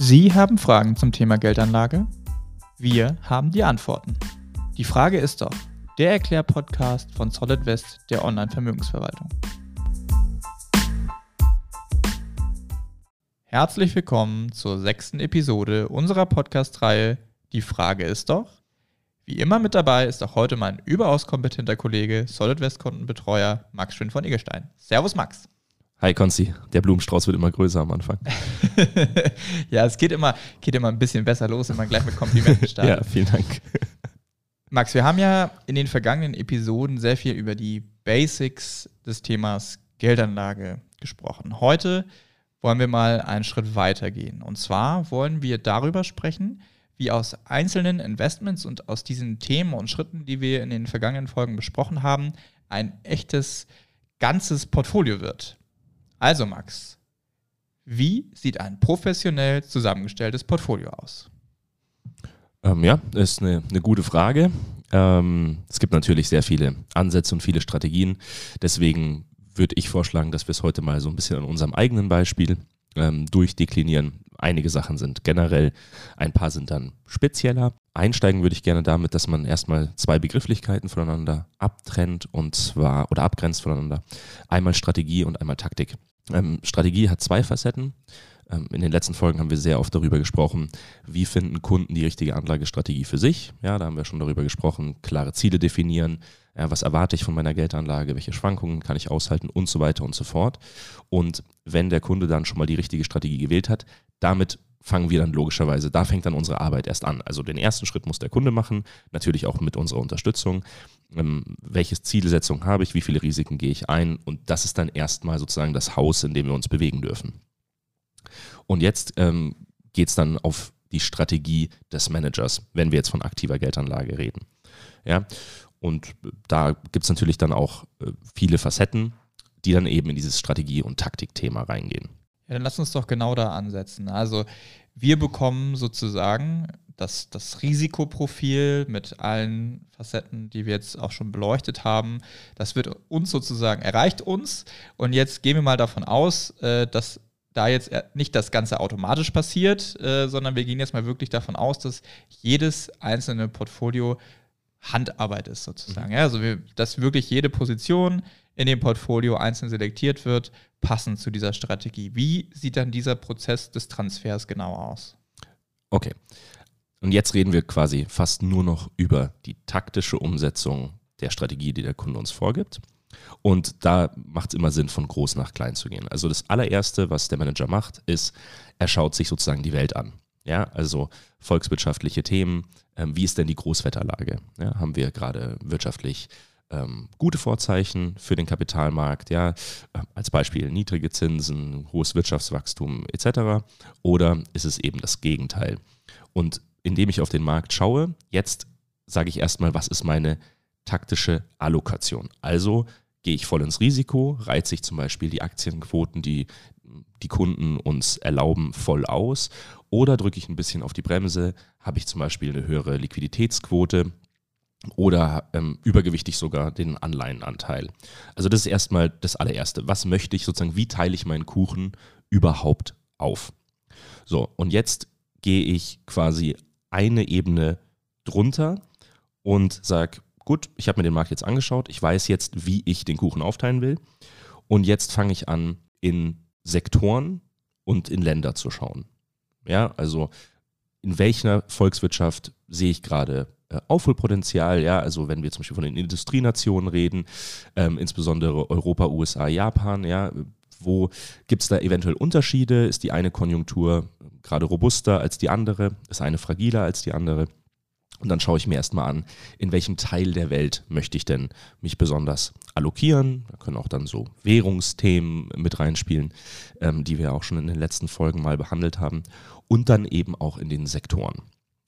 Sie haben Fragen zum Thema Geldanlage? Wir haben die Antworten. Die Frage ist doch, der Erklär-Podcast von Solid West der Online-Vermögensverwaltung. Herzlich willkommen zur sechsten Episode unserer Podcast-Reihe Die Frage ist doch. Wie immer mit dabei ist auch heute mein überaus kompetenter Kollege, Solid West Kontenbetreuer Max Schön von Egelstein. Servus Max. Hi Konzi, der Blumenstrauß wird immer größer am Anfang. ja, es geht immer, geht immer ein bisschen besser los, wenn man gleich mit Komplimenten startet. ja, vielen Dank. Max, wir haben ja in den vergangenen Episoden sehr viel über die Basics des Themas Geldanlage gesprochen. Heute wollen wir mal einen Schritt weiter gehen. Und zwar wollen wir darüber sprechen, wie aus einzelnen Investments und aus diesen Themen und Schritten, die wir in den vergangenen Folgen besprochen haben, ein echtes ganzes Portfolio wird. Also Max, wie sieht ein professionell zusammengestelltes Portfolio aus? Ähm, ja, ist eine, eine gute Frage. Ähm, es gibt natürlich sehr viele Ansätze und viele Strategien. Deswegen würde ich vorschlagen, dass wir es heute mal so ein bisschen an unserem eigenen Beispiel ähm, durchdeklinieren. Einige Sachen sind generell, ein paar sind dann spezieller. Einsteigen würde ich gerne damit, dass man erstmal zwei Begrifflichkeiten voneinander abtrennt und zwar oder abgrenzt voneinander. Einmal Strategie und einmal Taktik. Ähm, Strategie hat zwei Facetten. Ähm, in den letzten Folgen haben wir sehr oft darüber gesprochen, wie finden Kunden die richtige Anlagestrategie für sich. Ja, da haben wir schon darüber gesprochen, klare Ziele definieren, ja, was erwarte ich von meiner Geldanlage, welche Schwankungen kann ich aushalten und so weiter und so fort. Und wenn der Kunde dann schon mal die richtige Strategie gewählt hat, damit fangen wir dann logischerweise, da fängt dann unsere Arbeit erst an. Also den ersten Schritt muss der Kunde machen, natürlich auch mit unserer Unterstützung. Ähm, welche Zielsetzung habe ich, wie viele Risiken gehe ich ein und das ist dann erstmal sozusagen das Haus, in dem wir uns bewegen dürfen. Und jetzt ähm, geht es dann auf die Strategie des Managers, wenn wir jetzt von aktiver Geldanlage reden. Ja, und da gibt es natürlich dann auch äh, viele Facetten, die dann eben in dieses Strategie- und Taktikthema reingehen. Ja, dann lass uns doch genau da ansetzen. Also wir bekommen sozusagen das, das Risikoprofil mit allen Facetten, die wir jetzt auch schon beleuchtet haben. Das wird uns sozusagen, erreicht uns. Und jetzt gehen wir mal davon aus, äh, dass da jetzt nicht das Ganze automatisch passiert, äh, sondern wir gehen jetzt mal wirklich davon aus, dass jedes einzelne Portfolio Handarbeit ist sozusagen. Mhm. Ja, also wir, dass wirklich jede Position in dem Portfolio einzeln selektiert wird, passend zu dieser Strategie. Wie sieht dann dieser Prozess des Transfers genau aus? Okay. Und jetzt reden wir quasi fast nur noch über die taktische Umsetzung der Strategie, die der Kunde uns vorgibt. Und da macht es immer Sinn, von groß nach klein zu gehen. Also das allererste, was der Manager macht, ist, er schaut sich sozusagen die Welt an. Ja, also volkswirtschaftliche Themen. Ähm, wie ist denn die Großwetterlage? Ja, haben wir gerade wirtschaftlich ähm, gute Vorzeichen für den Kapitalmarkt, ja, äh, als Beispiel niedrige Zinsen, hohes Wirtschaftswachstum etc. Oder ist es eben das Gegenteil? Und indem ich auf den Markt schaue, jetzt sage ich erstmal, was ist meine taktische Allokation? Also gehe ich voll ins Risiko, reize ich zum Beispiel die Aktienquoten, die die Kunden uns erlauben, voll aus? Oder drücke ich ein bisschen auf die Bremse, habe ich zum Beispiel eine höhere Liquiditätsquote, oder ähm, übergewichtig sogar den Anleihenanteil. Also das ist erstmal das allererste. Was möchte ich sozusagen, wie teile ich meinen Kuchen überhaupt auf? So, und jetzt gehe ich quasi eine Ebene drunter und sage, gut, ich habe mir den Markt jetzt angeschaut, ich weiß jetzt, wie ich den Kuchen aufteilen will und jetzt fange ich an, in Sektoren und in Länder zu schauen. Ja, also in welcher Volkswirtschaft sehe ich gerade Aufholpotenzial, ja, also wenn wir zum Beispiel von den Industrienationen reden, ähm, insbesondere Europa, USA, Japan, ja, wo gibt es da eventuell Unterschiede? Ist die eine Konjunktur gerade robuster als die andere? Ist eine fragiler als die andere? Und dann schaue ich mir erstmal an, in welchem Teil der Welt möchte ich denn mich besonders allokieren. Da können auch dann so Währungsthemen mit reinspielen, ähm, die wir auch schon in den letzten Folgen mal behandelt haben. Und dann eben auch in den Sektoren.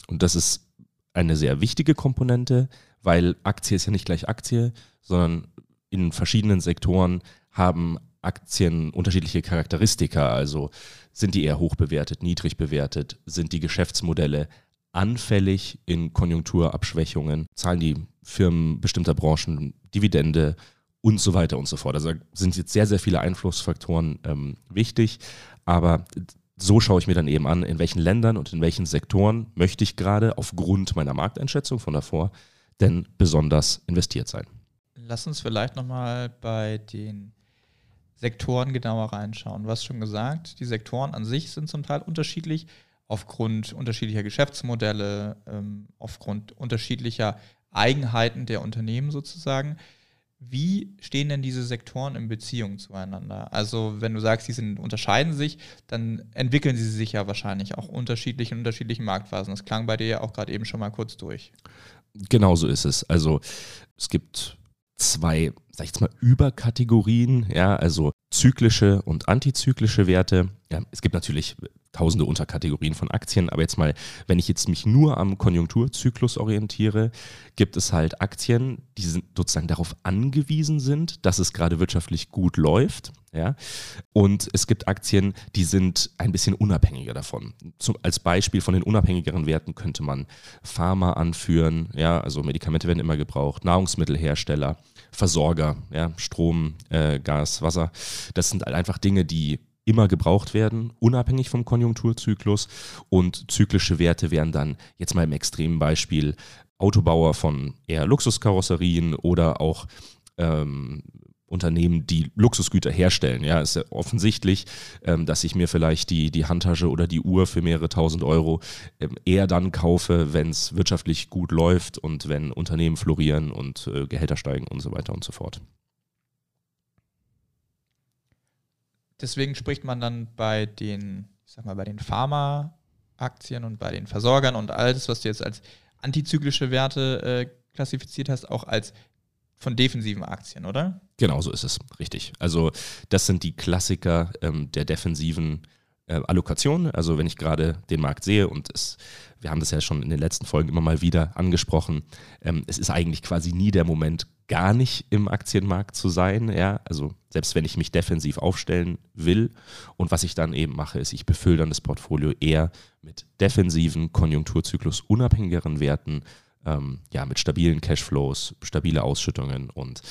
Und das ist eine sehr wichtige Komponente, weil Aktie ist ja nicht gleich Aktie, sondern in verschiedenen Sektoren haben Aktien unterschiedliche Charakteristika. Also sind die eher hoch bewertet, niedrig bewertet, sind die Geschäftsmodelle anfällig in Konjunkturabschwächungen, zahlen die Firmen bestimmter Branchen Dividende und so weiter und so fort. Also sind jetzt sehr, sehr viele Einflussfaktoren ähm, wichtig, aber so schaue ich mir dann eben an, in welchen Ländern und in welchen Sektoren möchte ich gerade aufgrund meiner Markteinschätzung von davor denn besonders investiert sein. Lass uns vielleicht nochmal bei den Sektoren genauer reinschauen. Du hast schon gesagt, die Sektoren an sich sind zum Teil unterschiedlich aufgrund unterschiedlicher Geschäftsmodelle, ähm, aufgrund unterschiedlicher Eigenheiten der Unternehmen sozusagen. Wie stehen denn diese Sektoren in Beziehung zueinander? Also wenn du sagst, die sind, unterscheiden sich, dann entwickeln sie sich ja wahrscheinlich auch unterschiedlich in unterschiedlichen Marktphasen. Das klang bei dir ja auch gerade eben schon mal kurz durch. Genau so ist es. Also es gibt zwei, sag ich jetzt mal, Überkategorien, ja, also zyklische und antizyklische Werte. Ja, es gibt natürlich tausende Unterkategorien von Aktien, aber jetzt mal, wenn ich jetzt mich nur am Konjunkturzyklus orientiere, gibt es halt Aktien, die sind sozusagen darauf angewiesen sind, dass es gerade wirtschaftlich gut läuft, ja, und es gibt Aktien, die sind ein bisschen unabhängiger davon. Zum, als Beispiel von den unabhängigeren Werten könnte man Pharma anführen, ja, also Medikamente werden immer gebraucht, Nahrungsmittelhersteller, Versorger, ja, Strom, äh, Gas, Wasser. Das sind halt einfach Dinge, die immer gebraucht werden, unabhängig vom Konjunkturzyklus. Und zyklische Werte wären dann jetzt mal im extremen Beispiel Autobauer von eher Luxuskarosserien oder auch ähm, Unternehmen, die Luxusgüter herstellen. Ja, ist ja offensichtlich, ähm, dass ich mir vielleicht die, die Handtasche oder die Uhr für mehrere tausend Euro ähm, eher dann kaufe, wenn es wirtschaftlich gut läuft und wenn Unternehmen florieren und äh, Gehälter steigen und so weiter und so fort. Deswegen spricht man dann bei den, ich sag mal, bei den Pharma-Aktien und bei den Versorgern und alles, was du jetzt als antizyklische Werte äh, klassifiziert hast, auch als von defensiven Aktien, oder? Genau so ist es, richtig. Also das sind die Klassiker ähm, der defensiven äh, Allokation. Also wenn ich gerade den Markt sehe und es, wir haben das ja schon in den letzten Folgen immer mal wieder angesprochen, ähm, es ist eigentlich quasi nie der Moment, gar nicht im Aktienmarkt zu sein. Ja? Also selbst wenn ich mich defensiv aufstellen will. Und was ich dann eben mache, ist, ich befülle dann das Portfolio eher mit defensiven, Konjunkturzyklus unabhängigeren Werten ähm, ja, mit stabilen Cashflows, stabile Ausschüttungen und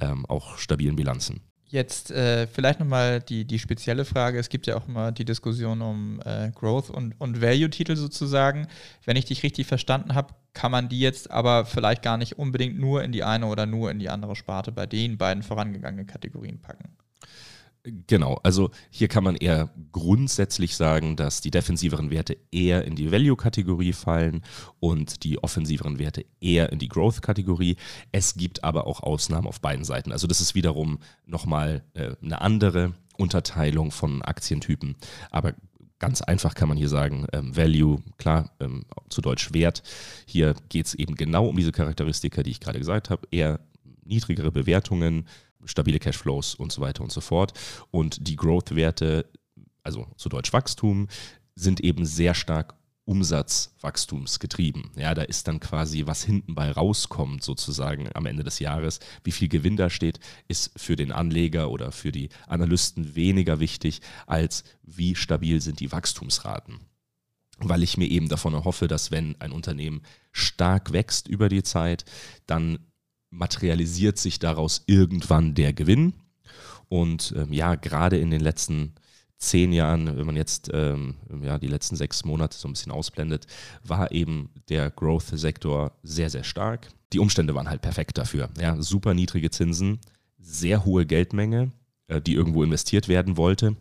ähm, auch stabilen Bilanzen. Jetzt äh, vielleicht nochmal die, die spezielle Frage. Es gibt ja auch immer die Diskussion um äh, Growth und, und Value-Titel sozusagen. Wenn ich dich richtig verstanden habe, kann man die jetzt aber vielleicht gar nicht unbedingt nur in die eine oder nur in die andere Sparte bei den beiden vorangegangenen Kategorien packen. Genau, also hier kann man eher grundsätzlich sagen, dass die defensiveren Werte eher in die Value-Kategorie fallen und die offensiveren Werte eher in die Growth-Kategorie. Es gibt aber auch Ausnahmen auf beiden Seiten. Also das ist wiederum nochmal äh, eine andere Unterteilung von Aktientypen. Aber ganz einfach kann man hier sagen, ähm, Value, klar, ähm, zu Deutsch Wert. Hier geht es eben genau um diese Charakteristika, die ich gerade gesagt habe. Eher niedrigere Bewertungen, stabile Cashflows und so weiter und so fort. Und die Growth-Werte, also zu Deutsch Wachstum, sind eben sehr stark Umsatzwachstumsgetrieben. Ja, da ist dann quasi, was hinten bei rauskommt, sozusagen am Ende des Jahres, wie viel Gewinn da steht, ist für den Anleger oder für die Analysten weniger wichtig, als wie stabil sind die Wachstumsraten. Weil ich mir eben davon erhoffe, dass wenn ein Unternehmen stark wächst über die Zeit, dann materialisiert sich daraus irgendwann der Gewinn. Und ähm, ja, gerade in den letzten zehn Jahren, wenn man jetzt ähm, ja, die letzten sechs Monate so ein bisschen ausblendet, war eben der Growth-Sektor sehr, sehr stark. Die Umstände waren halt perfekt dafür. Ja, super niedrige Zinsen, sehr hohe Geldmenge, äh, die irgendwo investiert werden wollte.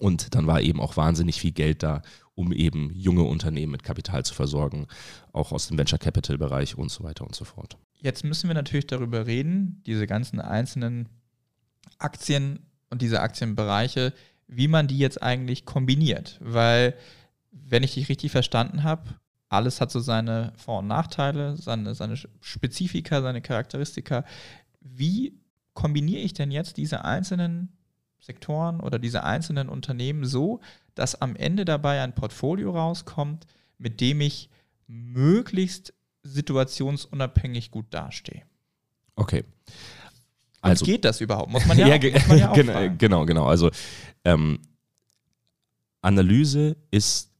Und dann war eben auch wahnsinnig viel Geld da, um eben junge Unternehmen mit Kapital zu versorgen, auch aus dem Venture Capital Bereich und so weiter und so fort. Jetzt müssen wir natürlich darüber reden, diese ganzen einzelnen Aktien und diese Aktienbereiche, wie man die jetzt eigentlich kombiniert. Weil, wenn ich dich richtig verstanden habe, alles hat so seine Vor- und Nachteile, seine, seine Spezifika, seine Charakteristika. Wie kombiniere ich denn jetzt diese einzelnen Sektoren oder diese einzelnen Unternehmen so, dass am Ende dabei ein Portfolio rauskommt, mit dem ich möglichst situationsunabhängig gut dastehe. Okay. Also, Und geht das überhaupt? Muss man ja, ja, auch, muss man ja auch genau, genau, genau. Also ähm, Analyse ist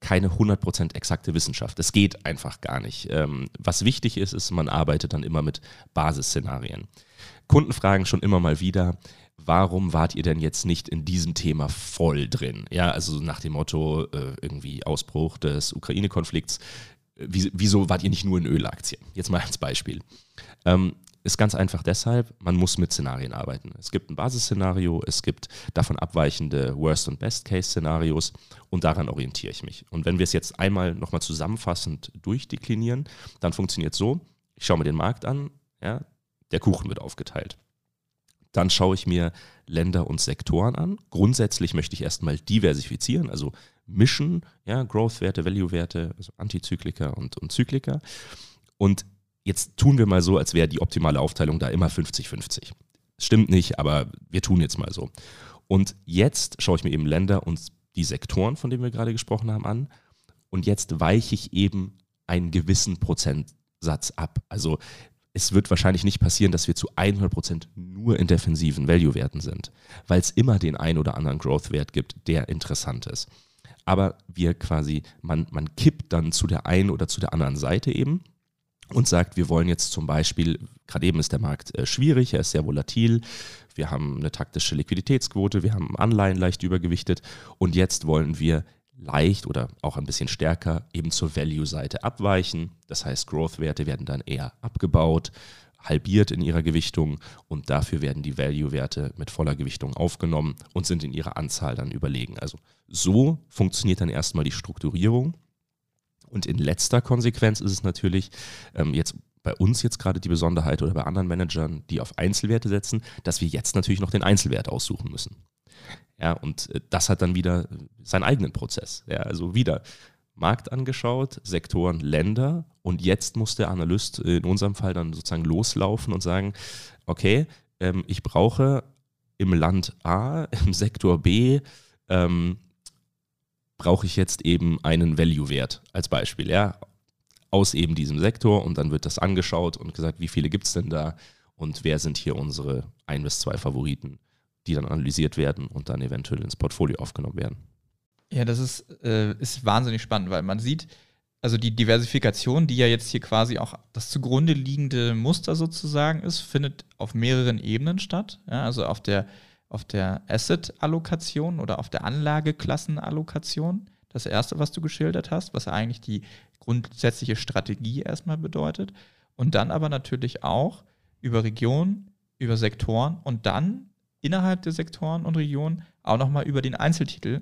keine 100% exakte Wissenschaft. Das geht einfach gar nicht. Ähm, was wichtig ist, ist, man arbeitet dann immer mit Basisszenarien. Kunden fragen schon immer mal wieder, warum wart ihr denn jetzt nicht in diesem Thema voll drin? Ja, also nach dem Motto, äh, irgendwie Ausbruch des Ukraine-Konflikts, wieso wart ihr nicht nur in Ölaktien? Jetzt mal als Beispiel. Ähm, ist ganz einfach deshalb, man muss mit Szenarien arbeiten. Es gibt ein Basisszenario, es gibt davon abweichende Worst- und Best-Case-Szenarios und daran orientiere ich mich. Und wenn wir es jetzt einmal nochmal zusammenfassend durchdeklinieren, dann funktioniert es so, ich schaue mir den Markt an, ja, der Kuchen wird aufgeteilt. Dann schaue ich mir Länder und Sektoren an. Grundsätzlich möchte ich erstmal diversifizieren, also mischen, ja, Growth-Werte, Value-Werte, also Antizykliker und, und Zykliker. Und jetzt tun wir mal so, als wäre die optimale Aufteilung da immer 50-50. Stimmt nicht, aber wir tun jetzt mal so. Und jetzt schaue ich mir eben Länder und die Sektoren, von denen wir gerade gesprochen haben, an. Und jetzt weiche ich eben einen gewissen Prozentsatz ab. Also es wird wahrscheinlich nicht passieren, dass wir zu 100% nur in defensiven Value-Werten sind, weil es immer den einen oder anderen Growth-Wert gibt, der interessant ist. Aber wir quasi, man, man kippt dann zu der einen oder zu der anderen Seite eben und sagt, wir wollen jetzt zum Beispiel, gerade eben ist der Markt äh, schwierig, er ist sehr volatil, wir haben eine taktische Liquiditätsquote, wir haben Anleihen leicht übergewichtet und jetzt wollen wir leicht oder auch ein bisschen stärker eben zur Value-Seite abweichen. Das heißt, Growth-Werte werden dann eher abgebaut, halbiert in ihrer Gewichtung und dafür werden die Value-Werte mit voller Gewichtung aufgenommen und sind in ihrer Anzahl dann überlegen. Also so funktioniert dann erstmal die Strukturierung. Und in letzter Konsequenz ist es natürlich ähm, jetzt bei uns jetzt gerade die Besonderheit oder bei anderen Managern, die auf Einzelwerte setzen, dass wir jetzt natürlich noch den Einzelwert aussuchen müssen. Ja, und äh, das hat dann wieder seinen eigenen Prozess. Ja, also wieder Markt angeschaut, Sektoren, Länder und jetzt muss der Analyst in unserem Fall dann sozusagen loslaufen und sagen, okay, ähm, ich brauche im Land A, im Sektor B, ähm, brauche ich jetzt eben einen Value-Wert als Beispiel, ja, aus eben diesem Sektor und dann wird das angeschaut und gesagt, wie viele gibt es denn da und wer sind hier unsere ein bis zwei Favoriten die dann analysiert werden und dann eventuell ins Portfolio aufgenommen werden. Ja, das ist, äh, ist wahnsinnig spannend, weil man sieht, also die Diversifikation, die ja jetzt hier quasi auch das zugrunde liegende Muster sozusagen ist, findet auf mehreren Ebenen statt. Ja, also auf der, auf der Asset-Allokation oder auf der Anlageklassenallokation. Das erste, was du geschildert hast, was eigentlich die grundsätzliche Strategie erstmal bedeutet. Und dann aber natürlich auch über Regionen, über Sektoren und dann innerhalb der Sektoren und Regionen, auch nochmal über den Einzeltitel.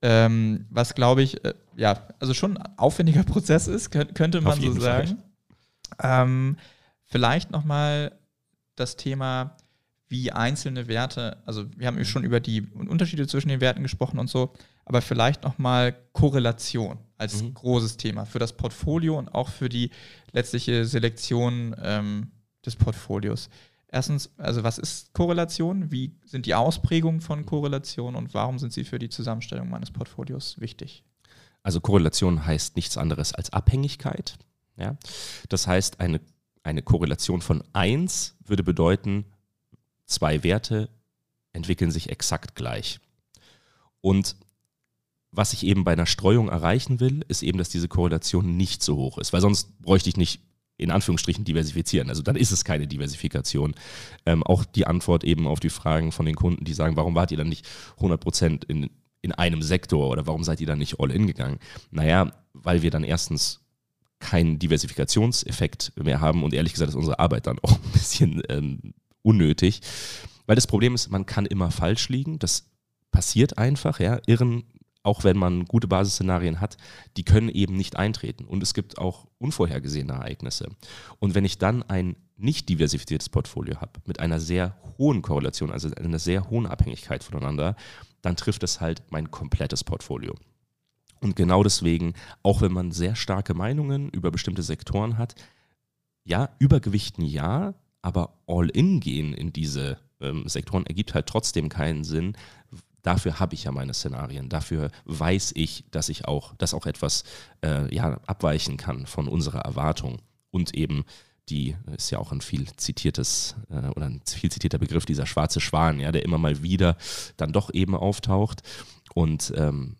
Ähm, was glaube ich, äh, ja, also schon ein aufwendiger Prozess ist, könnte man so sagen. Ähm, vielleicht nochmal das Thema, wie einzelne Werte, also wir haben schon über die Unterschiede zwischen den Werten gesprochen und so, aber vielleicht nochmal Korrelation als mhm. großes Thema für das Portfolio und auch für die letztliche Selektion ähm, des Portfolios. Erstens, also was ist Korrelation? Wie sind die Ausprägungen von Korrelation und warum sind sie für die Zusammenstellung meines Portfolios wichtig? Also Korrelation heißt nichts anderes als Abhängigkeit. Ja? Das heißt, eine, eine Korrelation von 1 würde bedeuten, zwei Werte entwickeln sich exakt gleich. Und was ich eben bei einer Streuung erreichen will, ist eben, dass diese Korrelation nicht so hoch ist, weil sonst bräuchte ich nicht in Anführungsstrichen diversifizieren. Also dann ist es keine Diversifikation. Ähm, auch die Antwort eben auf die Fragen von den Kunden, die sagen, warum wart ihr dann nicht 100 Prozent in, in einem Sektor oder warum seid ihr dann nicht all in gegangen? Naja, weil wir dann erstens keinen Diversifikationseffekt mehr haben und ehrlich gesagt ist unsere Arbeit dann auch ein bisschen ähm, unnötig. Weil das Problem ist, man kann immer falsch liegen. Das passiert einfach, ja. Irren auch wenn man gute Basisszenarien hat, die können eben nicht eintreten. Und es gibt auch unvorhergesehene Ereignisse. Und wenn ich dann ein nicht diversifiziertes Portfolio habe, mit einer sehr hohen Korrelation, also einer sehr hohen Abhängigkeit voneinander, dann trifft es halt mein komplettes Portfolio. Und genau deswegen, auch wenn man sehr starke Meinungen über bestimmte Sektoren hat, ja, übergewichten ja, aber all in gehen in diese ähm, Sektoren ergibt halt trotzdem keinen Sinn, dafür habe ich ja meine Szenarien. Dafür weiß ich, dass ich auch, dass auch etwas äh, ja, abweichen kann von unserer Erwartung. Und eben die ist ja auch ein viel zitiertes äh, oder ein viel zitierter Begriff, dieser schwarze Schwan, ja, der immer mal wieder dann doch eben auftaucht. Und ähm,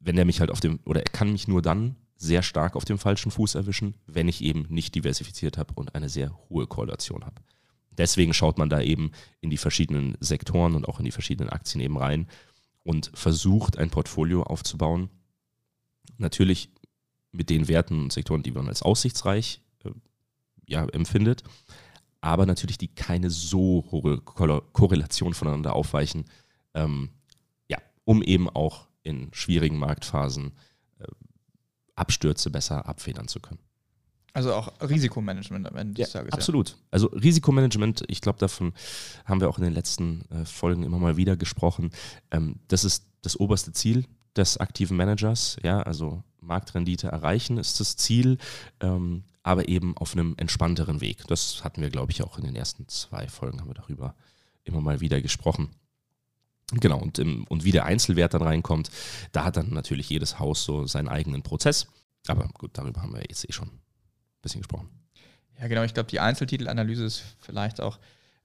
wenn er mich halt auf dem, oder er kann mich nur dann sehr stark auf dem falschen Fuß erwischen, wenn ich eben nicht diversifiziert habe und eine sehr hohe Korrelation habe. Deswegen schaut man da eben in die verschiedenen Sektoren und auch in die verschiedenen Aktien eben rein und versucht ein Portfolio aufzubauen. Natürlich mit den Werten und Sektoren, die man als aussichtsreich äh, ja, empfindet, aber natürlich die keine so hohe Korrelation voneinander aufweichen, ähm, ja, um eben auch in schwierigen Marktphasen äh, Abstürze besser abfedern zu können. Also auch Risikomanagement am Ende des ja, Tages. Absolut. Ja. Also Risikomanagement, ich glaube, davon haben wir auch in den letzten äh, Folgen immer mal wieder gesprochen. Ähm, das ist das oberste Ziel des aktiven Managers. Ja, also Marktrendite erreichen ist das Ziel, ähm, aber eben auf einem entspannteren Weg. Das hatten wir, glaube ich, auch in den ersten zwei Folgen haben wir darüber immer mal wieder gesprochen. Genau, und, im, und wie der Einzelwert dann reinkommt, da hat dann natürlich jedes Haus so seinen eigenen Prozess. Aber gut, darüber haben wir jetzt eh schon bisschen gesprochen. Ja, genau. Ich glaube, die Einzeltitelanalyse ist vielleicht auch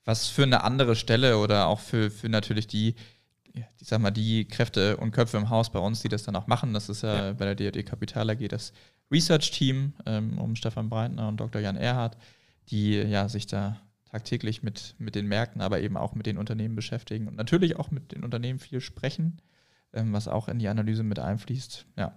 was für eine andere Stelle oder auch für, für natürlich die, ich sag mal, die Kräfte und Köpfe im Haus bei uns, die das dann auch machen. Das ist ja, ja. bei der DRD Kapital AG das Research-Team ähm, um Stefan Breitner und Dr. Jan Erhardt, die ja sich da tagtäglich mit, mit den Märkten, aber eben auch mit den Unternehmen beschäftigen und natürlich auch mit den Unternehmen viel sprechen, ähm, was auch in die Analyse mit einfließt. Ja,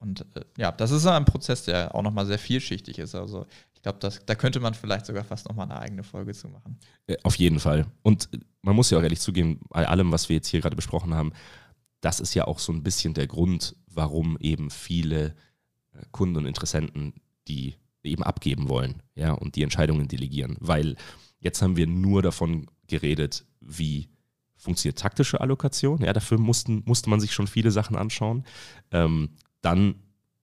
und äh, ja, das ist ein Prozess, der auch nochmal sehr vielschichtig ist. Also ich glaube, da könnte man vielleicht sogar fast nochmal eine eigene Folge zu machen. Äh, auf jeden Fall. Und man muss ja auch ehrlich zugeben, bei allem, was wir jetzt hier gerade besprochen haben, das ist ja auch so ein bisschen der Grund, warum eben viele äh, Kunden und Interessenten die eben abgeben wollen, ja, und die Entscheidungen delegieren. Weil jetzt haben wir nur davon geredet, wie funktioniert taktische Allokation. Ja, dafür mussten, musste man sich schon viele Sachen anschauen. Ähm, dann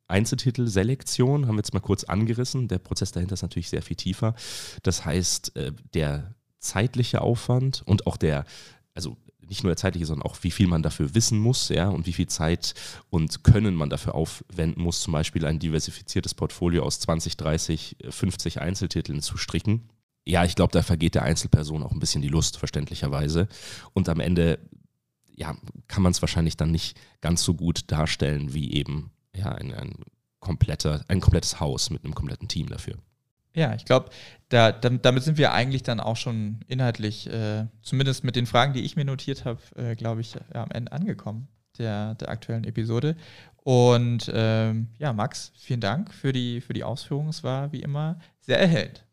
Einzeltitel-Selektion haben wir jetzt mal kurz angerissen. Der Prozess dahinter ist natürlich sehr viel tiefer. Das heißt, äh, der zeitliche Aufwand und auch der, also nicht nur der zeitliche, sondern auch wie viel man dafür wissen muss, ja, und wie viel Zeit und Können man dafür aufwenden muss, zum Beispiel ein diversifiziertes Portfolio aus 20, 30, 50 Einzeltiteln zu stricken. Ja, ich glaube, da vergeht der Einzelperson auch ein bisschen die Lust, verständlicherweise. Und am Ende ja, kann man es wahrscheinlich dann nicht ganz so gut darstellen wie eben ja, ein, ein, kompletter, ein komplettes Haus mit einem kompletten Team dafür. Ja, ich glaube, da, damit sind wir eigentlich dann auch schon inhaltlich, äh, zumindest mit den Fragen, die ich mir notiert habe, äh, glaube ich, ja, am Ende angekommen der, der aktuellen Episode. Und ähm, ja, Max, vielen Dank für die, für die Ausführungen. Es war wie immer sehr erhellend.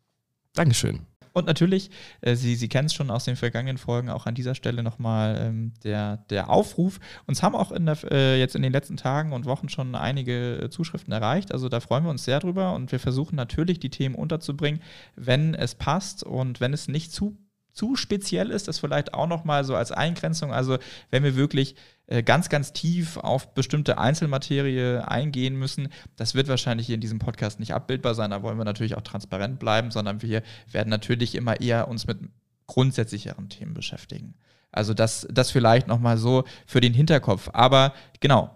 Dankeschön. Und natürlich, äh, Sie, Sie kennen es schon aus den vergangenen Folgen, auch an dieser Stelle nochmal ähm, der, der Aufruf. Uns haben auch in der, äh, jetzt in den letzten Tagen und Wochen schon einige äh, Zuschriften erreicht. Also da freuen wir uns sehr drüber und wir versuchen natürlich, die Themen unterzubringen, wenn es passt und wenn es nicht zu zu speziell ist, das vielleicht auch nochmal so als Eingrenzung. Also wenn wir wirklich ganz, ganz tief auf bestimmte Einzelmaterie eingehen müssen, das wird wahrscheinlich hier in diesem Podcast nicht abbildbar sein. Da wollen wir natürlich auch transparent bleiben, sondern wir werden natürlich immer eher uns mit grundsätzlicheren Themen beschäftigen. Also das, das vielleicht nochmal so für den Hinterkopf. Aber genau,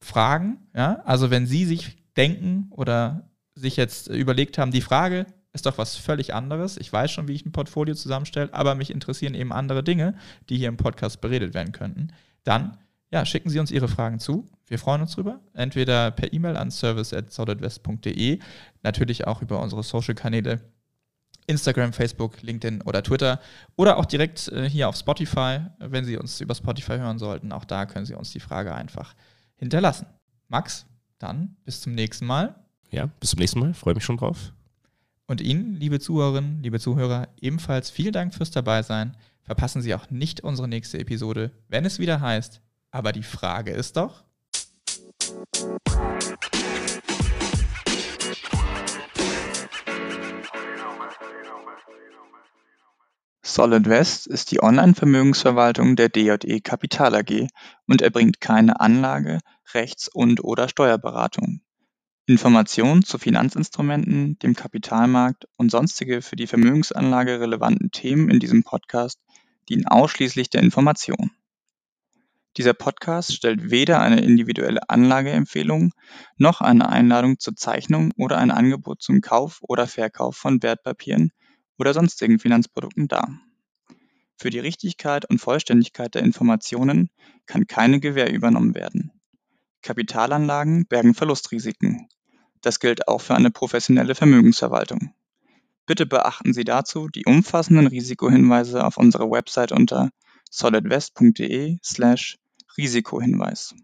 Fragen, ja, also wenn Sie sich denken oder sich jetzt überlegt haben, die Frage, ist doch was völlig anderes. Ich weiß schon, wie ich ein Portfolio zusammenstelle, aber mich interessieren eben andere Dinge, die hier im Podcast beredet werden könnten. Dann ja, schicken Sie uns Ihre Fragen zu. Wir freuen uns drüber. Entweder per E-Mail an service.solidwest.de, natürlich auch über unsere Social-Kanäle Instagram, Facebook, LinkedIn oder Twitter oder auch direkt äh, hier auf Spotify, wenn Sie uns über Spotify hören sollten. Auch da können Sie uns die Frage einfach hinterlassen. Max, dann bis zum nächsten Mal. Ja, bis zum nächsten Mal. Freue mich schon drauf. Und Ihnen, liebe Zuhörerinnen, liebe Zuhörer, ebenfalls vielen Dank fürs Dabeisein. Verpassen Sie auch nicht unsere nächste Episode, wenn es wieder heißt, aber die Frage ist doch. Solid West ist die Online-Vermögensverwaltung der DJE Kapital AG und erbringt keine Anlage, Rechts- und/oder Steuerberatung. Informationen zu Finanzinstrumenten, dem Kapitalmarkt und sonstige für die Vermögensanlage relevanten Themen in diesem Podcast dienen ausschließlich der Information. Dieser Podcast stellt weder eine individuelle Anlageempfehlung noch eine Einladung zur Zeichnung oder ein Angebot zum Kauf oder Verkauf von Wertpapieren oder sonstigen Finanzprodukten dar. Für die Richtigkeit und Vollständigkeit der Informationen kann keine Gewähr übernommen werden. Kapitalanlagen bergen Verlustrisiken das gilt auch für eine professionelle Vermögensverwaltung. Bitte beachten Sie dazu die umfassenden Risikohinweise auf unserer Website unter solidwest.de/risikohinweis.